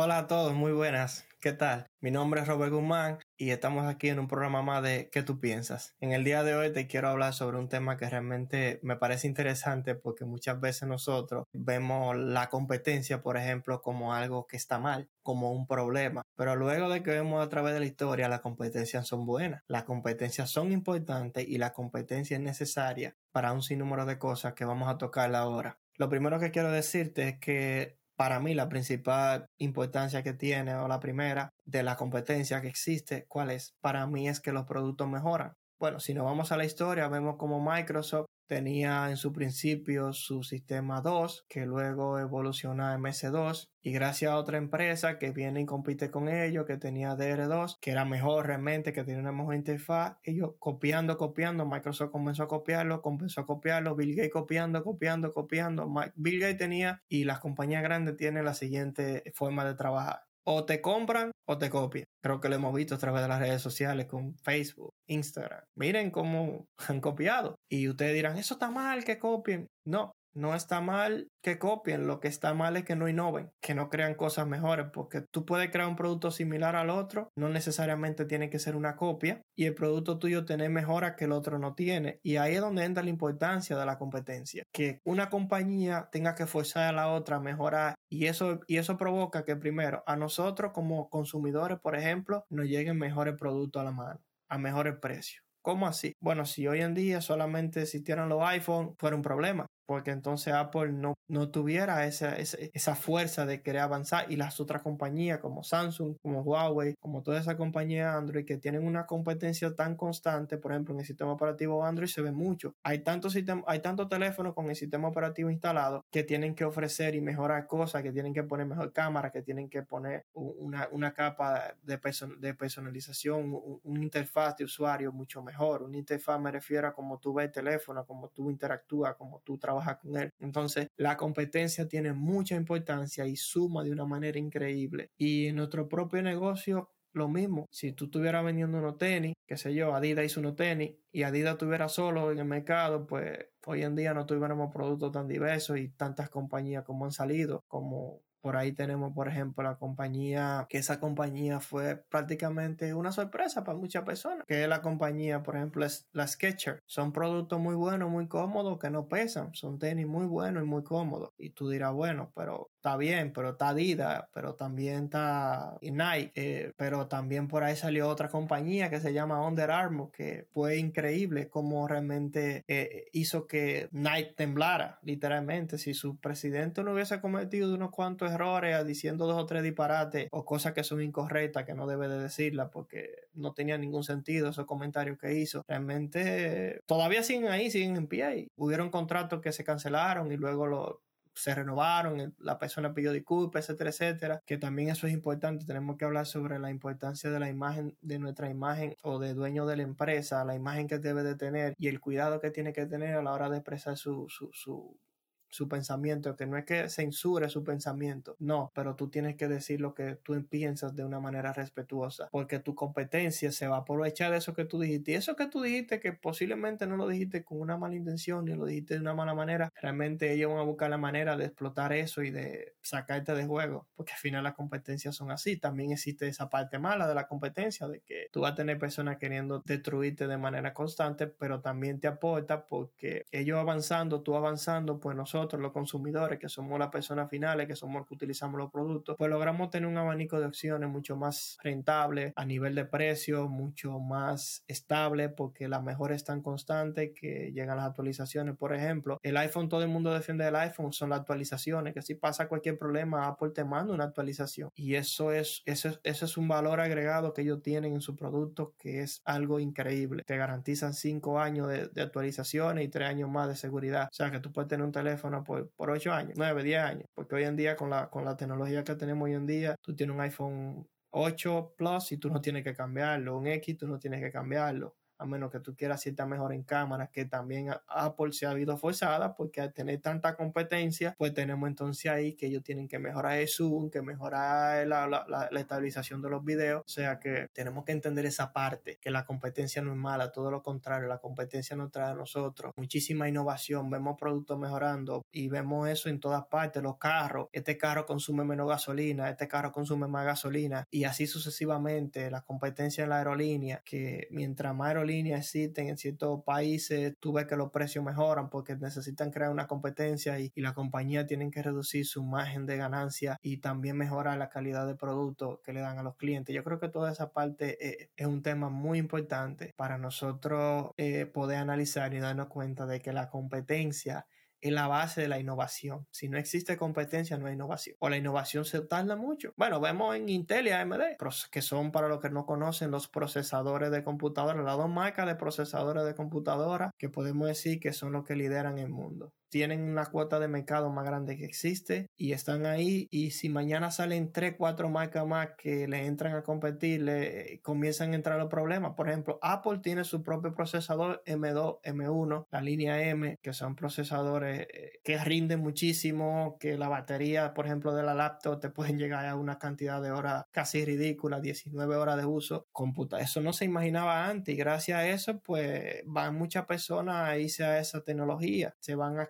Hola a todos, muy buenas. ¿Qué tal? Mi nombre es Robert Guzmán y estamos aquí en un programa más de ¿Qué tú piensas? En el día de hoy te quiero hablar sobre un tema que realmente me parece interesante porque muchas veces nosotros vemos la competencia, por ejemplo, como algo que está mal, como un problema. Pero luego de que vemos a través de la historia, las competencias son buenas, las competencias son importantes y la competencia es necesaria para un sinnúmero de cosas que vamos a tocar ahora. Lo primero que quiero decirte es que para mí la principal importancia que tiene o la primera de la competencia que existe, ¿cuál es? Para mí es que los productos mejoran. Bueno, si nos vamos a la historia, vemos como Microsoft tenía en su principio su sistema 2, que luego evolucionó a MS2, y gracias a otra empresa que viene y compite con ellos, que tenía DR2, que era mejor realmente, que tenía una mejor interfaz, ellos copiando, copiando, Microsoft comenzó a copiarlo, comenzó a copiarlo, Bill Gates copiando, copiando, copiando, Bill Gates tenía y las compañías grandes tienen la siguiente forma de trabajar o te compran o te copian. Creo que lo hemos visto a través de las redes sociales con Facebook, Instagram. Miren cómo han copiado. Y ustedes dirán, eso está mal que copien. No, no está mal que copien, lo que está mal es que no innoven, que no crean cosas mejores, porque tú puedes crear un producto similar al otro, no necesariamente tiene que ser una copia, y el producto tuyo tiene mejora que el otro no tiene. Y ahí es donde entra la importancia de la competencia, que una compañía tenga que forzar a la otra a mejorar, y eso, y eso provoca que primero a nosotros como consumidores, por ejemplo, nos lleguen mejores productos a la mano, a mejores precios. ¿Cómo así? Bueno, si hoy en día solamente existieran los iPhone, fuera un problema porque entonces Apple no, no tuviera esa, esa, fuerza de querer avanzar y las otras compañías como Samsung, como Huawei, como toda esa compañía Android que tienen una competencia tan constante, por ejemplo en el sistema operativo Android se ve mucho. Hay tantos hay tantos teléfonos con el sistema operativo instalado que tienen que ofrecer y mejorar cosas, que tienen que poner mejor cámara, que tienen que poner una, una capa de, de personalización, una interfaz de usuario mucho mejor. Una interfaz me refiero a cómo tú ves el teléfono, cómo tú interactúas, cómo tú trabajas con. Entonces, la competencia tiene mucha importancia y suma de una manera increíble. Y en nuestro propio negocio, lo mismo. Si tú estuvieras vendiendo unos tenis, qué sé yo, Adidas hizo unos tenis y Adidas estuviera solo en el mercado, pues hoy en día no tuviéramos productos tan diversos y tantas compañías como han salido, como por ahí tenemos, por ejemplo, la compañía, que esa compañía fue prácticamente una sorpresa para muchas personas, que la compañía, por ejemplo, es la Sketcher. Son productos muy buenos, muy cómodos, que no pesan. Son tenis muy buenos y muy cómodos. Y tú dirás, bueno, pero está bien, pero está Adidas, pero también está Nike, eh, pero también por ahí salió otra compañía que se llama Under Armour, que fue increíble como realmente eh, hizo que Nike temblara, literalmente. Si su presidente no hubiese cometido unos cuantos errores diciendo dos o tres disparates o cosas que son incorrectas que no debe de decirlas porque no tenía ningún sentido esos comentarios que hizo. Realmente todavía siguen ahí, siguen en pie. Hubieron contratos que se cancelaron y luego lo, se renovaron, la persona pidió disculpas, etcétera, etcétera, que también eso es importante, tenemos que hablar sobre la importancia de la imagen, de nuestra imagen o de dueño de la empresa, la imagen que debe de tener y el cuidado que tiene que tener a la hora de expresar su, su, su su pensamiento, que no es que censure su pensamiento, no, pero tú tienes que decir lo que tú piensas de una manera respetuosa, porque tu competencia se va a aprovechar de eso que tú dijiste. Y eso que tú dijiste, que posiblemente no lo dijiste con una mala intención ni lo dijiste de una mala manera, realmente ellos van a buscar la manera de explotar eso y de sacarte de juego, porque al final las competencias son así. También existe esa parte mala de la competencia, de que tú vas a tener personas queriendo destruirte de manera constante, pero también te aporta porque ellos avanzando, tú avanzando, pues nosotros nosotros, los consumidores, que somos las personas finales, que somos los que utilizamos los productos, pues logramos tener un abanico de opciones mucho más rentable a nivel de precio, mucho más estable, porque las mejores están constantes, que llegan las actualizaciones. Por ejemplo, el iPhone, todo el mundo defiende el iPhone, son las actualizaciones, que si pasa cualquier problema, Apple te manda una actualización. Y eso es, eso, eso es un valor agregado que ellos tienen en su producto que es algo increíble. Te garantizan cinco años de, de actualizaciones y tres años más de seguridad. O sea que tú puedes tener un teléfono por, por 8 años, 9, 10 años. Porque hoy en día, con la, con la tecnología que tenemos hoy en día, tú tienes un iPhone 8 Plus y tú no tienes que cambiarlo. Un X tú no tienes que cambiarlo. A menos que tú quieras cierta mejor en cámara, que también Apple se ha habido forzada porque al tener tanta competencia, pues tenemos entonces ahí que ellos tienen que mejorar el zoom, que mejorar la, la, la, estabilización de los videos, o sea que tenemos que entender esa parte, que la competencia no es mala, todo lo contrario, la competencia nos trae a nosotros muchísima innovación, vemos productos mejorando y vemos eso en todas partes, los carros, este carro consume menos gasolina, este carro consume más gasolina. Y así sucesivamente, la competencia en la aerolínea, que mientras más aerolíneas existen en ciertos países, tú ves que los precios mejoran porque necesitan crear una competencia y, la compañía tienen que reducir su margen de ganancia y también mejorar la calidad de producto que le dan a los clientes. Yo creo que toda esa parte eh, es un tema muy importante para nosotros eh, poder analizar y darnos cuenta de que la competencia es la base de la innovación. Si no existe competencia, no hay innovación. O la innovación se tarda mucho. Bueno, vemos en Intel y AMD, que son para los que no conocen los procesadores de computadora, las dos marcas de procesadores de computadora que podemos decir que son los que lideran el mundo tienen una cuota de mercado más grande que existe y están ahí y si mañana salen 3, 4 marcas más que le entran a competir, le comienzan a entrar los problemas. Por ejemplo, Apple tiene su propio procesador M2, M1, la línea M, que son procesadores eh, que rinden muchísimo, que la batería, por ejemplo, de la laptop te pueden llegar a una cantidad de horas casi ridícula, 19 horas de uso. Computa, eso no se imaginaba antes y gracias a eso, pues van muchas personas a irse a esa tecnología, se van a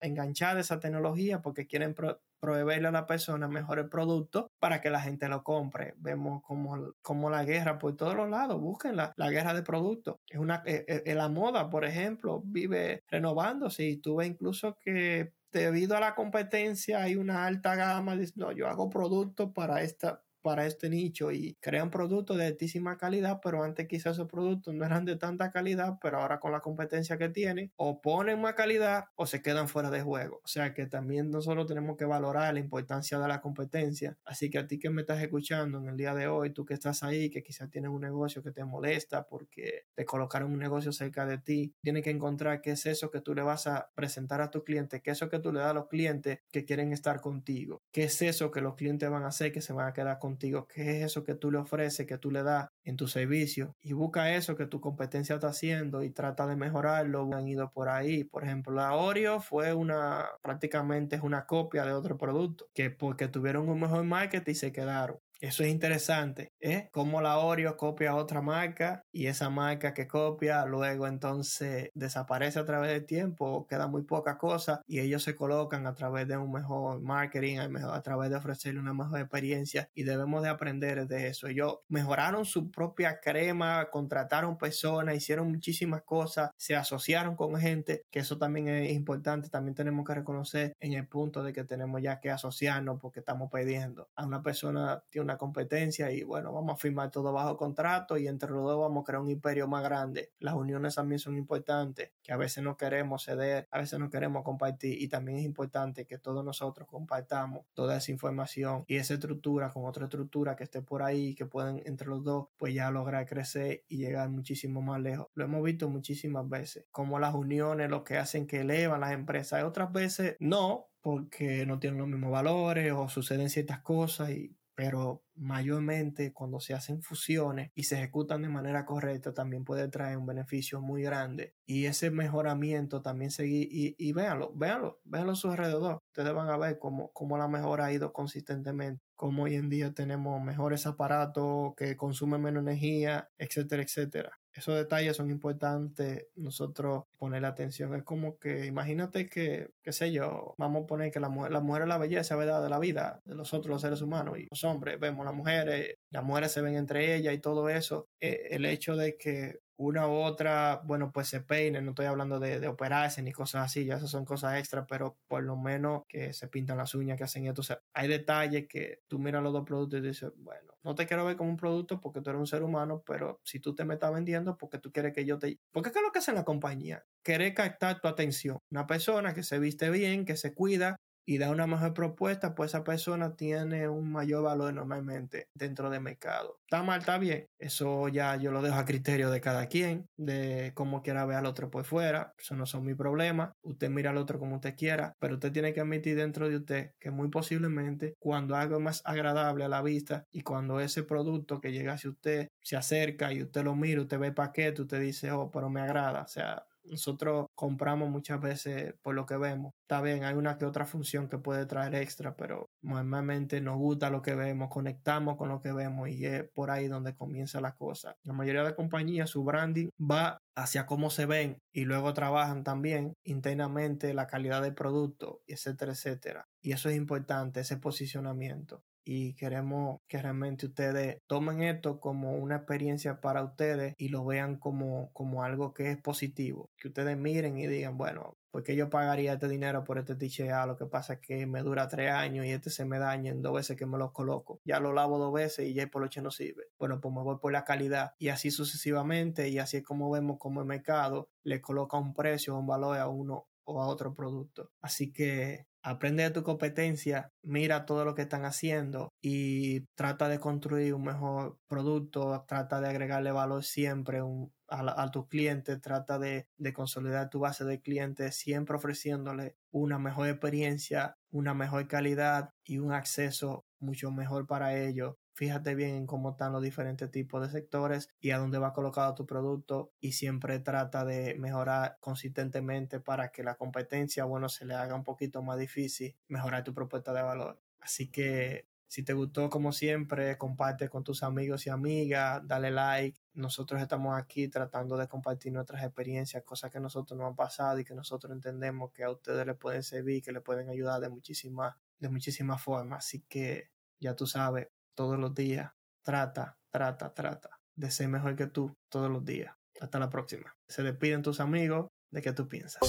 enganchar esa tecnología porque quieren proveerle a la persona mejores productos para que la gente lo compre. Vemos como, como la guerra por todos los lados, busquen la, guerra de productos. Es una, eh, eh, la moda, por ejemplo, vive renovándose y tú incluso que debido a la competencia hay una alta gama, no, yo hago productos para esta, para este nicho y crean productos de altísima calidad, pero antes quizás esos productos no eran de tanta calidad, pero ahora con la competencia que tienen, o ponen más calidad o se quedan fuera de juego. O sea que también nosotros tenemos que valorar la importancia de la competencia. Así que a ti que me estás escuchando en el día de hoy, tú que estás ahí, que quizás tienes un negocio que te molesta porque te colocaron un negocio cerca de ti, tienes que encontrar qué es eso que tú le vas a presentar a tu cliente, qué es eso que tú le das a los clientes que quieren estar contigo, qué es eso que los clientes van a hacer que se van a quedar contigo contigo, qué es eso que tú le ofreces, que tú le das en tu servicio y busca eso que tu competencia está haciendo y trata de mejorarlo. Han ido por ahí. Por ejemplo, la Oreo fue una, prácticamente es una copia de otro producto que porque tuvieron un mejor marketing se quedaron. Eso es interesante, ¿eh? Cómo la Oreo copia otra marca y esa marca que copia luego entonces desaparece a través del tiempo, queda muy poca cosa y ellos se colocan a través de un mejor marketing, a través de ofrecerle una mejor experiencia y debemos de aprender de eso. Ellos mejoraron su propia crema, contrataron personas, hicieron muchísimas cosas, se asociaron con gente, que eso también es importante, también tenemos que reconocer en el punto de que tenemos ya que asociarnos porque estamos pidiendo a una persona tiene una competencia y bueno, vamos a firmar todo bajo contrato y entre los dos vamos a crear un imperio más grande. Las uniones también son importantes, que a veces no queremos ceder, a veces no queremos compartir y también es importante que todos nosotros compartamos toda esa información y esa estructura con otra estructura que esté por ahí, que pueden entre los dos pues ya lograr crecer y llegar muchísimo más lejos. Lo hemos visto muchísimas veces, como las uniones lo que hacen que elevan las empresas, y otras veces no, porque no tienen los mismos valores o suceden ciertas cosas y pero mayormente cuando se hacen fusiones y se ejecutan de manera correcta también puede traer un beneficio muy grande. Y ese mejoramiento también seguir y, y véanlo, véanlo, véanlo a su alrededor. Ustedes van a ver cómo, cómo la mejora ha ido consistentemente cómo hoy en día tenemos mejores aparatos que consumen menos energía, etcétera, etcétera esos detalles son importantes nosotros poner atención. Es como que imagínate que, qué sé yo, vamos a poner que la mujer, la mujer es la belleza, ¿verdad? De la vida de nosotros los seres humanos y los hombres, vemos las mujeres, las mujeres se ven entre ellas y todo eso. Eh, el hecho de que una u otra, bueno, pues se peinen, no estoy hablando de, de, operarse ni cosas así, ya esas son cosas extras, pero por lo menos que se pintan las uñas, que hacen esto, o hay detalles que tú miras los dos productos y dices, bueno, no te quiero ver como un producto porque tú eres un ser humano, pero si tú te me estás vendiendo porque tú quieres que yo te... Porque ¿qué es lo que hace la compañía? Querer captar tu atención. Una persona que se viste bien, que se cuida, y da una mejor propuesta, pues esa persona tiene un mayor valor normalmente dentro del mercado. Está mal, está bien. Eso ya yo lo dejo a criterio de cada quien, de cómo quiera ver al otro por fuera. Eso no son mi problema. Usted mira al otro como usted quiera, pero usted tiene que admitir dentro de usted que muy posiblemente cuando algo más agradable a la vista y cuando ese producto que llega hacia usted se acerca y usted lo mira, usted ve el paquete, usted dice, oh, pero me agrada. O sea, nosotros compramos muchas veces por lo que vemos. Está bien, hay una que otra función que puede traer extra, pero normalmente nos gusta lo que vemos, conectamos con lo que vemos y es por ahí donde comienza la cosa. La mayoría de compañías, su branding va hacia cómo se ven y luego trabajan también internamente la calidad del producto, etcétera, etcétera. Y eso es importante, ese posicionamiento y queremos que realmente ustedes tomen esto como una experiencia para ustedes y lo vean como, como algo que es positivo. Que ustedes miren y digan, bueno, porque yo pagaría este dinero por este t Lo que pasa es que me dura tres años y este se me daña en dos veces que me lo coloco. Ya lo lavo dos veces y ya el poloche no sirve. Bueno, pues me voy por la calidad y así sucesivamente y así es como vemos como el mercado le coloca un precio, un valor a uno o a otro producto. Así que aprende de tu competencia, mira todo lo que están haciendo y trata de construir un mejor producto, trata de agregarle valor siempre a, tus clientes, trata de, de consolidar tu base de clientes, siempre ofreciéndole una mejor experiencia, una mejor calidad y un acceso mucho mejor para ellos fíjate bien en cómo están los diferentes tipos de sectores y a dónde va colocado tu producto y siempre trata de mejorar consistentemente para que la competencia, bueno, se le haga un poquito más difícil mejorar tu propuesta de valor. Así que si te gustó como siempre, comparte con tus amigos y amigas, dale like. Nosotros estamos aquí tratando de compartir nuestras experiencias, cosas que nosotros nos han pasado y que nosotros entendemos que a ustedes les pueden servir, que les pueden ayudar de muchísimas de muchísimas formas. Así que ya tú sabes, todos los días. Trata, trata, trata de ser mejor que tú todos los días. Hasta la próxima. Se despiden tus amigos de qué tú piensas.